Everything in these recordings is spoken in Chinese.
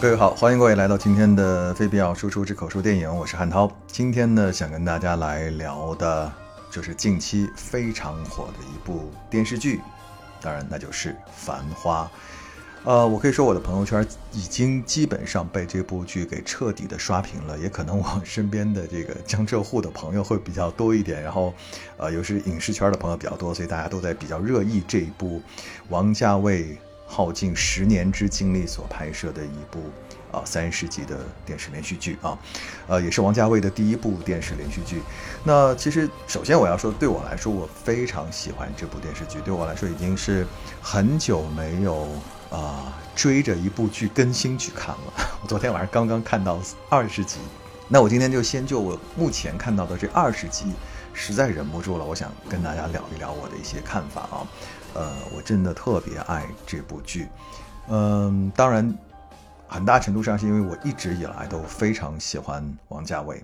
各位好，欢迎各位来到今天的非必要输出之口述电影，我是汉涛。今天呢，想跟大家来聊的，就是近期非常火的一部电视剧，当然那就是《繁花》。呃，我可以说我的朋友圈已经基本上被这部剧给彻底的刷屏了，也可能我身边的这个江浙沪的朋友会比较多一点，然后，呃，又是影视圈的朋友比较多，所以大家都在比较热议这一部王家卫。耗尽十年之精力所拍摄的一部啊三十集的电视连续剧啊，呃，也是王家卫的第一部电视连续剧。那其实首先我要说，对我来说，我非常喜欢这部电视剧。对我来说，已经是很久没有啊追着一部剧更新去看了。我昨天晚上刚刚看到二十集，那我今天就先就我目前看到的这二十集，实在忍不住了，我想跟大家聊一聊我的一些看法啊。呃，我真的特别爱这部剧，嗯，当然，很大程度上是因为我一直以来都非常喜欢王家卫。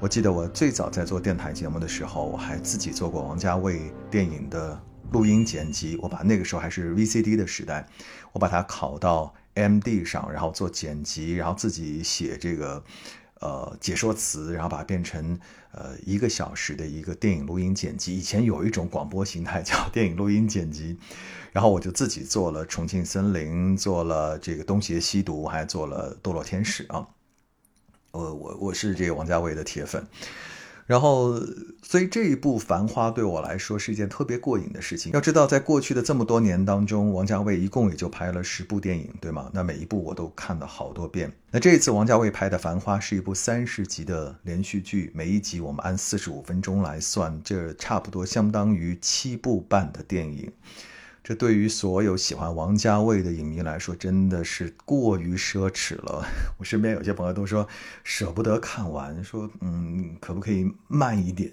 我记得我最早在做电台节目的时候，我还自己做过王家卫电影的录音剪辑。我把那个时候还是 VCD 的时代，我把它拷到 MD 上，然后做剪辑，然后自己写这个。呃，解说词，然后把它变成呃一个小时的一个电影录音剪辑。以前有一种广播形态叫电影录音剪辑，然后我就自己做了《重庆森林》，做了这个《东邪西毒》，还做了《堕落天使》啊。我我我是这个王家卫的铁粉。然后，所以这一部《繁花》对我来说是一件特别过瘾的事情。要知道，在过去的这么多年当中，王家卫一共也就拍了十部电影，对吗？那每一部我都看了好多遍。那这一次王家卫拍的《繁花》是一部三十集的连续剧，每一集我们按四十五分钟来算，这差不多相当于七部半的电影。这对于所有喜欢王家卫的影迷来说，真的是过于奢侈了。我身边有些朋友都说舍不得看完，说嗯，可不可以慢一点，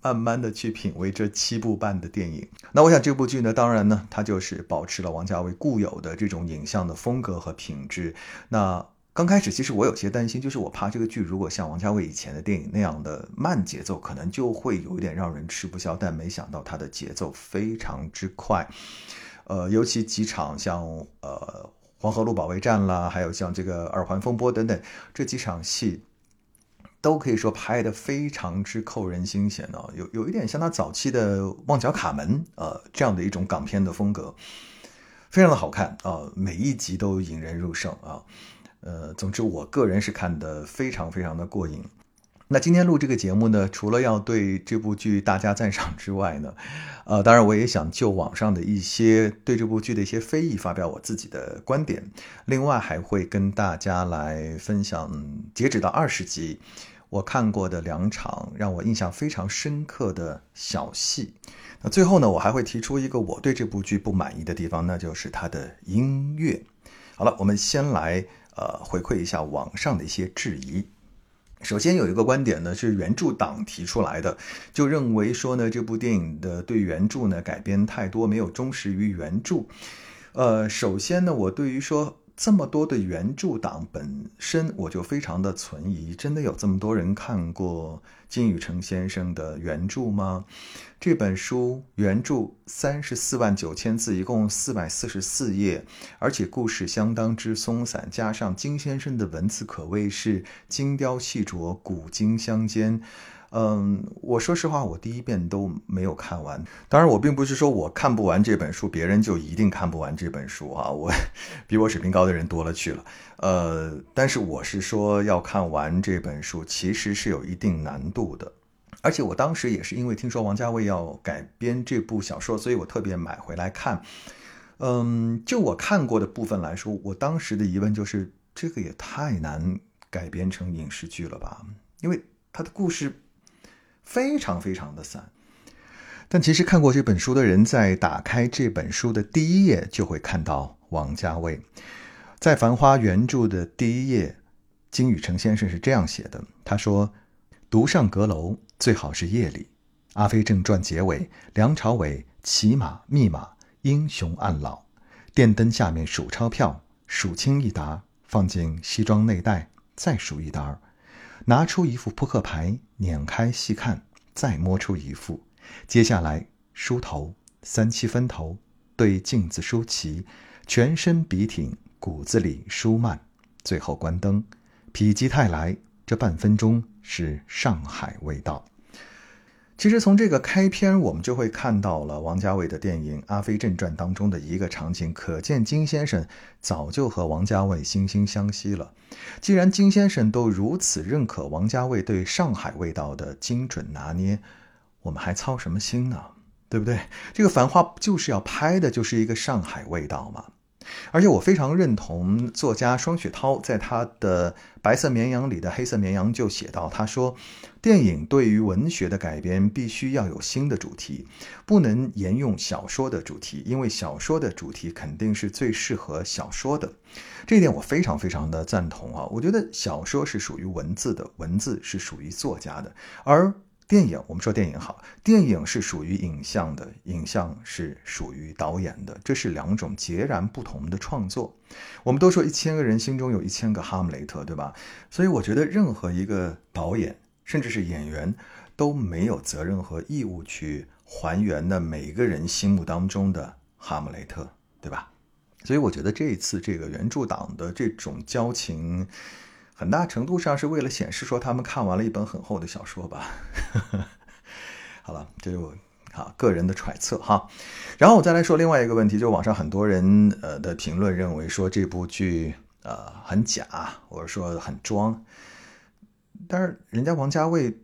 慢慢的去品味这七部半的电影。那我想这部剧呢，当然呢，它就是保持了王家卫固有的这种影像的风格和品质。那刚开始其实我有些担心，就是我怕这个剧如果像王家卫以前的电影那样的慢节奏，可能就会有一点让人吃不消。但没想到它的节奏非常之快，呃，尤其几场像呃黄河路保卫战啦，还有像这个耳环风波等等这几场戏，都可以说拍的非常之扣人心弦哦，有有一点像他早期的《旺角卡门》呃这样的一种港片的风格，非常的好看啊，每一集都引人入胜啊。呃，总之，我个人是看得非常非常的过瘾。那今天录这个节目呢，除了要对这部剧大加赞赏之外呢，呃，当然我也想就网上的一些对这部剧的一些非议发表我自己的观点。另外，还会跟大家来分享截止到二十集我看过的两场让我印象非常深刻的小戏。那最后呢，我还会提出一个我对这部剧不满意的地方，那就是它的音乐。好了，我们先来。呃，回馈一下网上的一些质疑。首先有一个观点呢，是原著党提出来的，就认为说呢，这部电影的对原著呢改编太多，没有忠实于原著。呃，首先呢，我对于说。这么多的原著党本身，我就非常的存疑。真的有这么多人看过金宇澄先生的原著吗？这本书原著三十四万九千字，一共四百四十四页，而且故事相当之松散，加上金先生的文字可谓是精雕细琢，古今相间。嗯，我说实话，我第一遍都没有看完。当然，我并不是说我看不完这本书，别人就一定看不完这本书啊。我比我水平高的人多了去了。呃，但是我是说要看完这本书，其实是有一定难度的。而且我当时也是因为听说王家卫要改编这部小说，所以我特别买回来看。嗯，就我看过的部分来说，我当时的疑问就是，这个也太难改编成影视剧了吧？因为它的故事。非常非常的散，但其实看过这本书的人，在打开这本书的第一页，就会看到王家卫。在《繁花》原著的第一页，金宇澄先生是这样写的：“他说，独上阁楼最好是夜里，《阿飞正传》结尾，梁朝伟骑马密码，英雄暗老，电灯下面数钞票，数清一沓，放进西装内袋，再数一沓。”拿出一副扑克牌，捻开细看，再摸出一副。接下来梳头，三七分头，对镜子梳齐，全身笔挺，骨子里舒曼。最后关灯，否极泰来。这半分钟是上海味道。其实从这个开篇，我们就会看到了王家卫的电影《阿飞正传》当中的一个场景，可见金先生早就和王家卫惺惺相惜了。既然金先生都如此认可王家卫对上海味道的精准拿捏，我们还操什么心呢？对不对？这个《繁花》就是要拍的就是一个上海味道嘛。而且我非常认同作家双雪涛在他的《白色绵羊》里的黑色绵羊就写到，他说，电影对于文学的改编必须要有新的主题，不能沿用小说的主题，因为小说的主题肯定是最适合小说的。这一点我非常非常的赞同啊！我觉得小说是属于文字的，文字是属于作家的，而。电影，我们说电影好，电影是属于影像的，影像是属于导演的，这是两种截然不同的创作。我们都说一千个人心中有一千个哈姆雷特，对吧？所以我觉得任何一个导演，甚至是演员，都没有责任和义务去还原的每一个人心目当中的哈姆雷特，对吧？所以我觉得这一次这个原著党的这种交情。很大程度上是为了显示说他们看完了一本很厚的小说吧。好了，这就啊个人的揣测哈。然后我再来说另外一个问题，就网上很多人呃的评论认为说这部剧呃很假，或者说很装。但是人家王家卫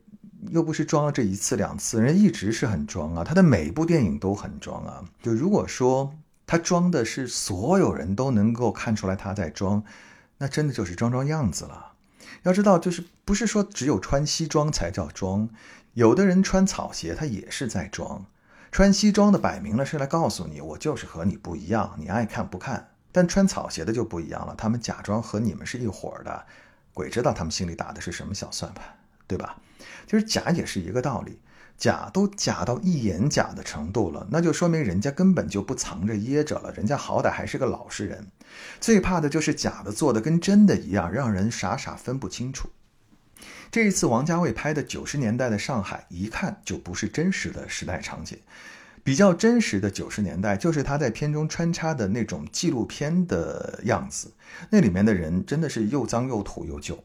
又不是装了这一次两次，人家一直是很装啊，他的每一部电影都很装啊。就如果说他装的是所有人都能够看出来他在装。那真的就是装装样子了。要知道，就是不是说只有穿西装才叫装，有的人穿草鞋，他也是在装。穿西装的摆明了是来告诉你，我就是和你不一样，你爱看不看。但穿草鞋的就不一样了，他们假装和你们是一伙的，鬼知道他们心里打的是什么小算盘，对吧？其实假也是一个道理。假都假到一眼假的程度了，那就说明人家根本就不藏着掖着了，人家好歹还是个老实人。最怕的就是假的做的跟真的一样，让人傻傻分不清楚。这一次王家卫拍的九十年代的上海，一看就不是真实的时代场景。比较真实的九十年代，就是他在片中穿插的那种纪录片的样子，那里面的人真的是又脏又土又旧。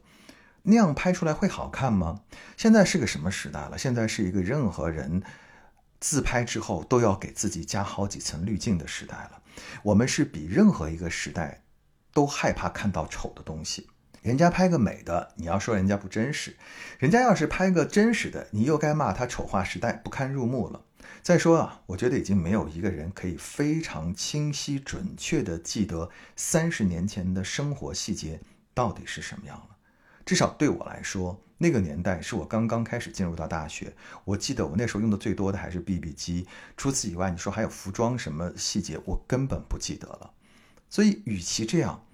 那样拍出来会好看吗？现在是个什么时代了？现在是一个任何人自拍之后都要给自己加好几层滤镜的时代了。我们是比任何一个时代都害怕看到丑的东西。人家拍个美的，你要说人家不真实；人家要是拍个真实的，你又该骂他丑化时代、不堪入目了。再说啊，我觉得已经没有一个人可以非常清晰准确地记得三十年前的生活细节到底是什么样了。至少对我来说，那个年代是我刚刚开始进入到大学。我记得我那时候用的最多的还是 BB 机。除此以外，你说还有服装什么细节，我根本不记得了。所以，与其这样，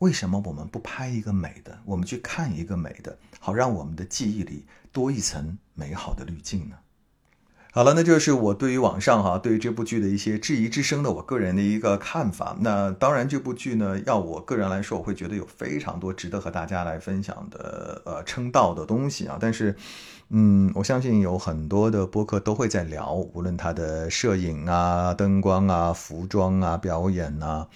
为什么我们不拍一个美的，我们去看一个美的，好让我们的记忆里多一层美好的滤镜呢？好了，那就是我对于网上哈对于这部剧的一些质疑之声的我个人的一个看法。那当然，这部剧呢，要我个人来说，我会觉得有非常多值得和大家来分享的呃称道的东西啊。但是，嗯，我相信有很多的播客都会在聊，无论它的摄影啊、灯光啊、服装啊、表演呐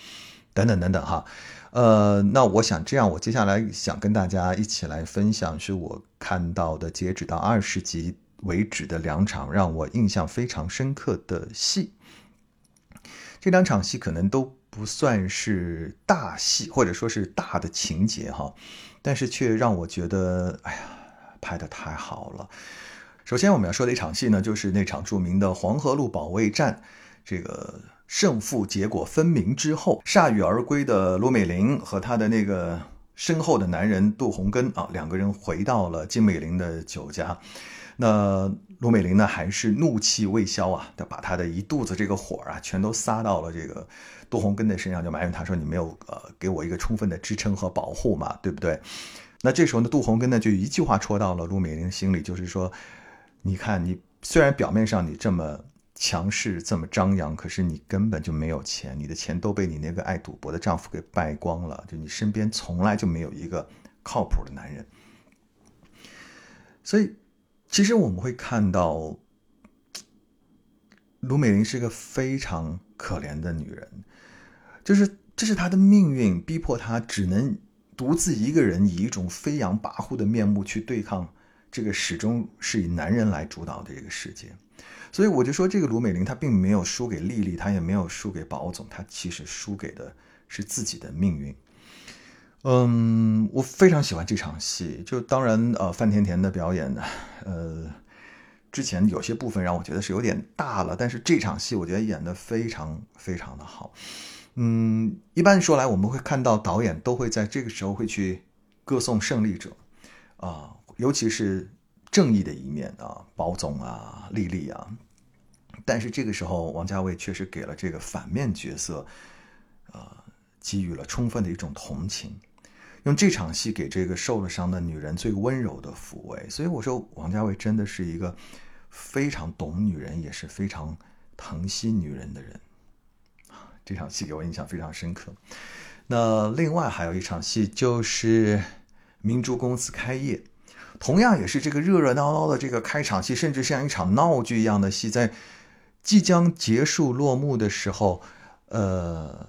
等等等等哈。呃，那我想这样，我接下来想跟大家一起来分享，是我看到的截止到二十集。为止的两场让我印象非常深刻的戏，这两场戏可能都不算是大戏，或者说是大的情节哈，但是却让我觉得，哎呀，拍的太好了。首先我们要说的一场戏呢，就是那场著名的黄河路保卫战，这个胜负结果分明之后，铩羽而归的卢美玲和她的那个身后的男人杜洪根啊，两个人回到了金美玲的酒家。那卢美玲呢，还是怒气未消啊，她把她的一肚子这个火啊，全都撒到了这个杜洪根的身上，就埋怨他说：“你没有呃给我一个充分的支撑和保护嘛，对不对？”那这时候呢，杜洪根呢就一句话戳到了卢美玲心里，就是说：“你看，你虽然表面上你这么强势，这么张扬，可是你根本就没有钱，你的钱都被你那个爱赌博的丈夫给败光了，就你身边从来就没有一个靠谱的男人，所以。”其实我们会看到，卢美玲是个非常可怜的女人，就是这是她的命运逼迫她只能独自一个人以一种飞扬跋扈的面目去对抗这个始终是以男人来主导的这个世界。所以我就说，这个卢美玲她并没有输给丽丽，她也没有输给宝总，她其实输给的是自己的命运。嗯，我非常喜欢这场戏。就当然，呃，范甜甜的表演呢，呃，之前有些部分让我觉得是有点大了，但是这场戏我觉得演的非常非常的好。嗯，一般说来，我们会看到导演都会在这个时候会去歌颂胜利者啊，尤其是正义的一面啊，宝总啊，丽丽啊。但是这个时候，王家卫确实给了这个反面角色，呃，给予了充分的一种同情，用这场戏给这个受了伤的女人最温柔的抚慰。所以我说，王家卫真的是一个非常懂女人，也是非常疼惜女人的人。这场戏给我印象非常深刻。那另外还有一场戏，就是明珠公司开业，同样也是这个热热闹闹的这个开场戏，甚至像一场闹剧一样的戏，在。即将结束落幕的时候，呃，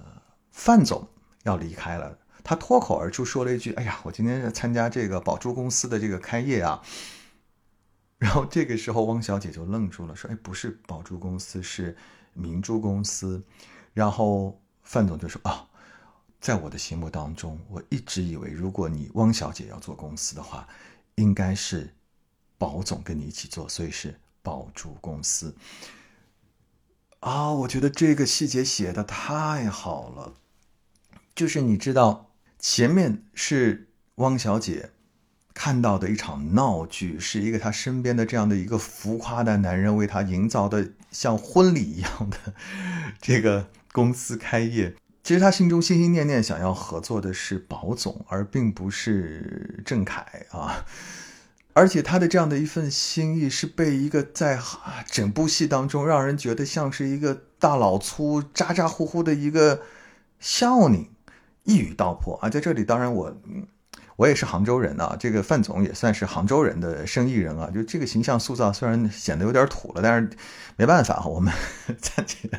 范总要离开了，他脱口而出说了一句：“哎呀，我今天是参加这个宝珠公司的这个开业啊。”然后这个时候，汪小姐就愣住了，说：“哎，不是宝珠公司，是明珠公司。”然后范总就说：“啊，在我的心目当中，我一直以为，如果你汪小姐要做公司的话，应该是宝总跟你一起做，所以是宝珠公司。”啊，我觉得这个细节写的太好了。就是你知道，前面是汪小姐看到的一场闹剧，是一个她身边的这样的一个浮夸的男人为她营造的像婚礼一样的 这个公司开业。其实她心中心心念念想要合作的是宝总，而并不是郑恺啊。而且他的这样的一份心意是被一个在整部戏当中让人觉得像是一个大老粗、咋咋呼呼的一个孝宁一语道破啊！在这里，当然我我也是杭州人啊，这个范总也算是杭州人的生意人啊。就这个形象塑造虽然显得有点土了，但是没办法我们在这个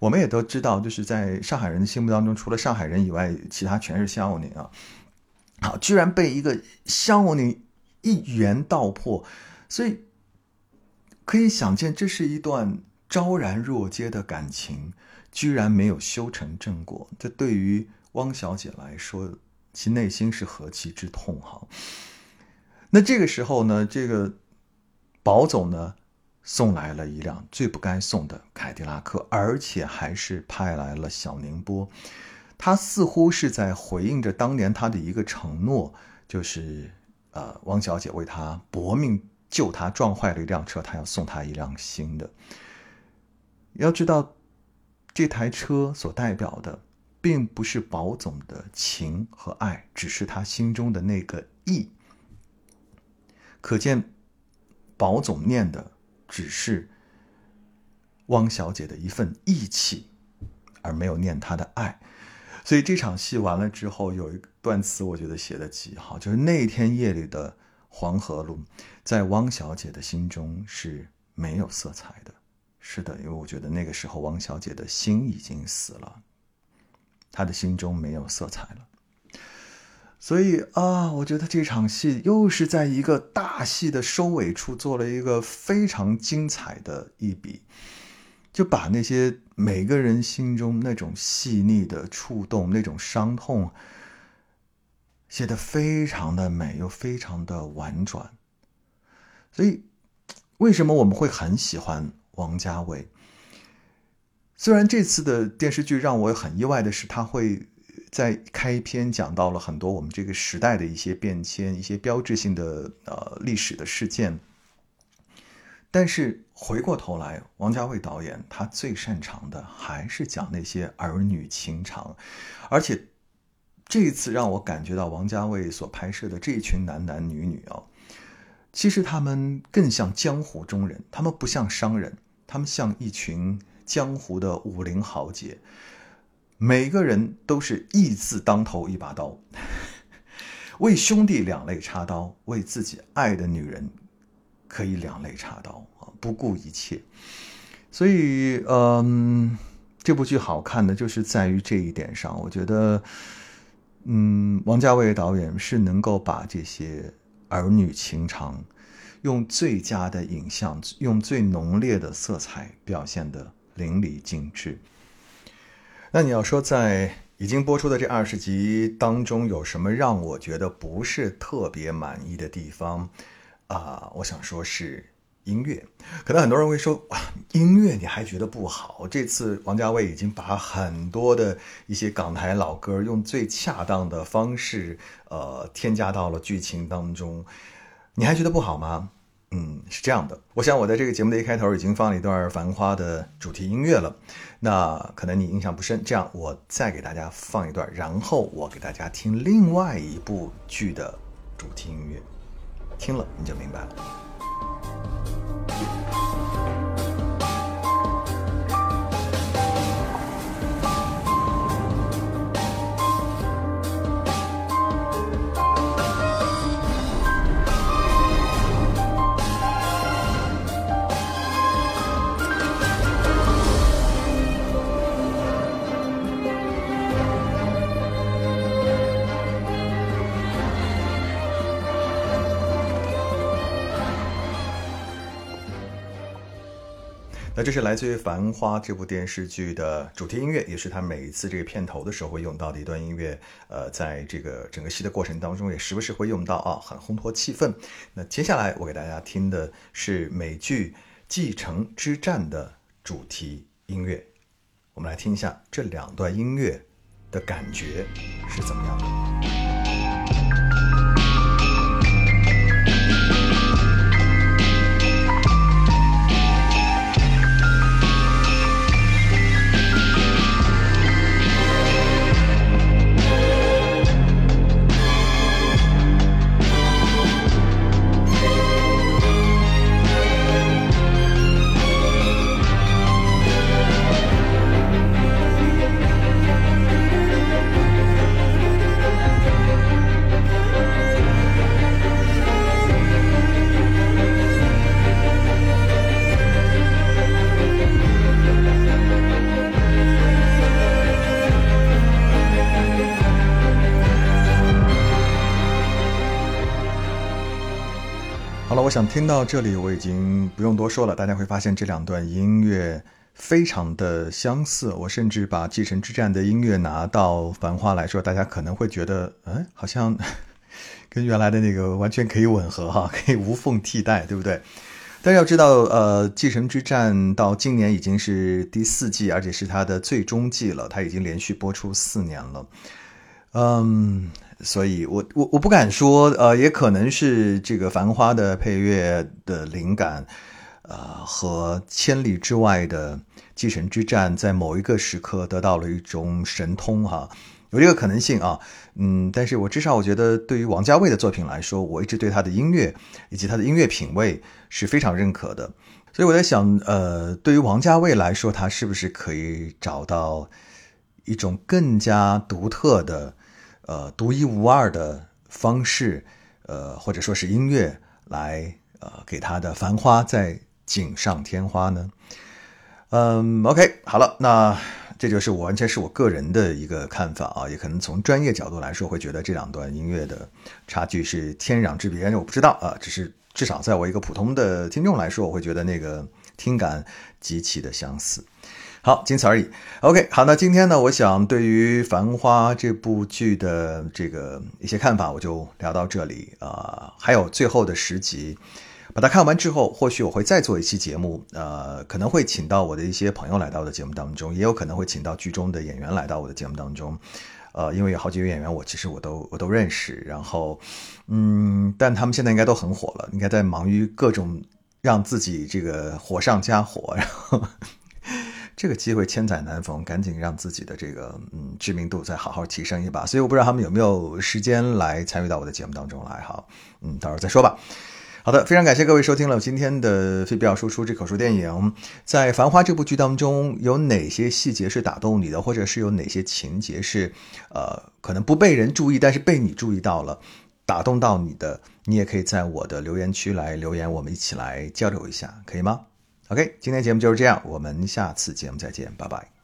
我们也都知道，就是在上海人的心目当中，除了上海人以外，其他全是孝宁啊。好，居然被一个 孝宁。一元道破，所以可以想见，这是一段昭然若揭的感情，居然没有修成正果。这对于汪小姐来说，其内心是何其之痛哈！那这个时候呢，这个宝总呢，送来了一辆最不该送的凯迪拉克，而且还是派来了小宁波。他似乎是在回应着当年他的一个承诺，就是。呃，汪小姐为他搏命救他，撞坏了一辆车，他要送他一辆新的。要知道，这台车所代表的，并不是宝总的情和爱，只是他心中的那个义。可见，宝总念的只是汪小姐的一份义气，而没有念他的爱。所以这场戏完了之后，有一段词我觉得写的极好，就是那天夜里的黄河路，在汪小姐的心中是没有色彩的。是的，因为我觉得那个时候汪小姐的心已经死了，她的心中没有色彩了。所以啊，我觉得这场戏又是在一个大戏的收尾处做了一个非常精彩的一笔。就把那些每个人心中那种细腻的触动、那种伤痛，写的非常的美，又非常的婉转。所以，为什么我们会很喜欢王家卫？虽然这次的电视剧让我很意外的是，他会在开篇讲到了很多我们这个时代的一些变迁、一些标志性的呃历史的事件。但是回过头来，王家卫导演他最擅长的还是讲那些儿女情长，而且这一次让我感觉到王家卫所拍摄的这一群男男女女啊，其实他们更像江湖中人，他们不像商人，他们像一群江湖的武林豪杰，每个人都是义字当头一把刀，为兄弟两肋插刀，为自己爱的女人。可以两肋插刀啊，不顾一切。所以，嗯，这部剧好看的就是在于这一点上。我觉得，嗯，王家卫导演是能够把这些儿女情长，用最佳的影像，用最浓烈的色彩表现的淋漓尽致。那你要说在已经播出的这二十集当中，有什么让我觉得不是特别满意的地方？啊，我想说是。音乐，可能很多人会说，哇，音乐你还觉得不好？这次王家卫已经把很多的一些港台老歌用最恰当的方式，呃，添加到了剧情当中，你还觉得不好吗？嗯，是这样的。我想我在这个节目的一开头已经放了一段《繁花》的主题音乐了，那可能你印象不深。这样，我再给大家放一段，然后我给大家听另外一部剧的主题音乐，听了你就明白了。那这是来自于《繁花》这部电视剧的主题音乐，也是他每一次这个片头的时候会用到的一段音乐。呃，在这个整个戏的过程当中，也时不时会用到啊，很烘托气氛。那接下来我给大家听的是美剧《继承之战》的主题音乐，我们来听一下这两段音乐的感觉是怎么样的。我想听到这里，我已经不用多说了。大家会发现这两段音乐非常的相似。我甚至把《继承之战》的音乐拿到《繁花》来说，大家可能会觉得，嗯，好像 跟原来的那个完全可以吻合哈，可以无缝替代，对不对？但是要知道，呃，《继承之战》到今年已经是第四季，而且是它的最终季了。它已经连续播出四年了，嗯。所以，我我我不敢说，呃，也可能是这个《繁花》的配乐的灵感，呃，和《千里之外的继承之战》在某一个时刻得到了一种神通，哈，有这个可能性啊，嗯，但是我至少我觉得，对于王家卫的作品来说，我一直对他的音乐以及他的音乐品味是非常认可的，所以我在想，呃，对于王家卫来说，他是不是可以找到一种更加独特的？呃，独一无二的方式，呃，或者说是音乐，来呃，给他的繁花再锦上添花呢。嗯，OK，好了，那这就是我完全是我个人的一个看法啊，也可能从专业角度来说，会觉得这两段音乐的差距是天壤之别。我不知道啊，只是至少在我一个普通的听众来说，我会觉得那个听感极其的相似。好，仅此而已。OK，好，那今天呢，我想对于《繁花》这部剧的这个一些看法，我就聊到这里啊。还有最后的十集，把它看完之后，或许我会再做一期节目，呃，可能会请到我的一些朋友来到我的节目当中，也有可能会请到剧中的演员来到我的节目当中。呃，因为有好几位演员，我其实我都我都认识，然后，嗯，但他们现在应该都很火了，应该在忙于各种让自己这个火上加火，然后。这个机会千载难逢，赶紧让自己的这个嗯知名度再好好提升一把。所以我不知道他们有没有时间来参与到我的节目当中来哈，嗯，到时候再说吧。好的，非常感谢各位收听了今天的非必要输出这口述电影。在《繁花》这部剧当中，有哪些细节是打动你的，或者是有哪些情节是呃可能不被人注意，但是被你注意到了，打动到你的，你也可以在我的留言区来留言，我们一起来交流一下，可以吗？OK，今天节目就是这样，我们下次节目再见，拜拜。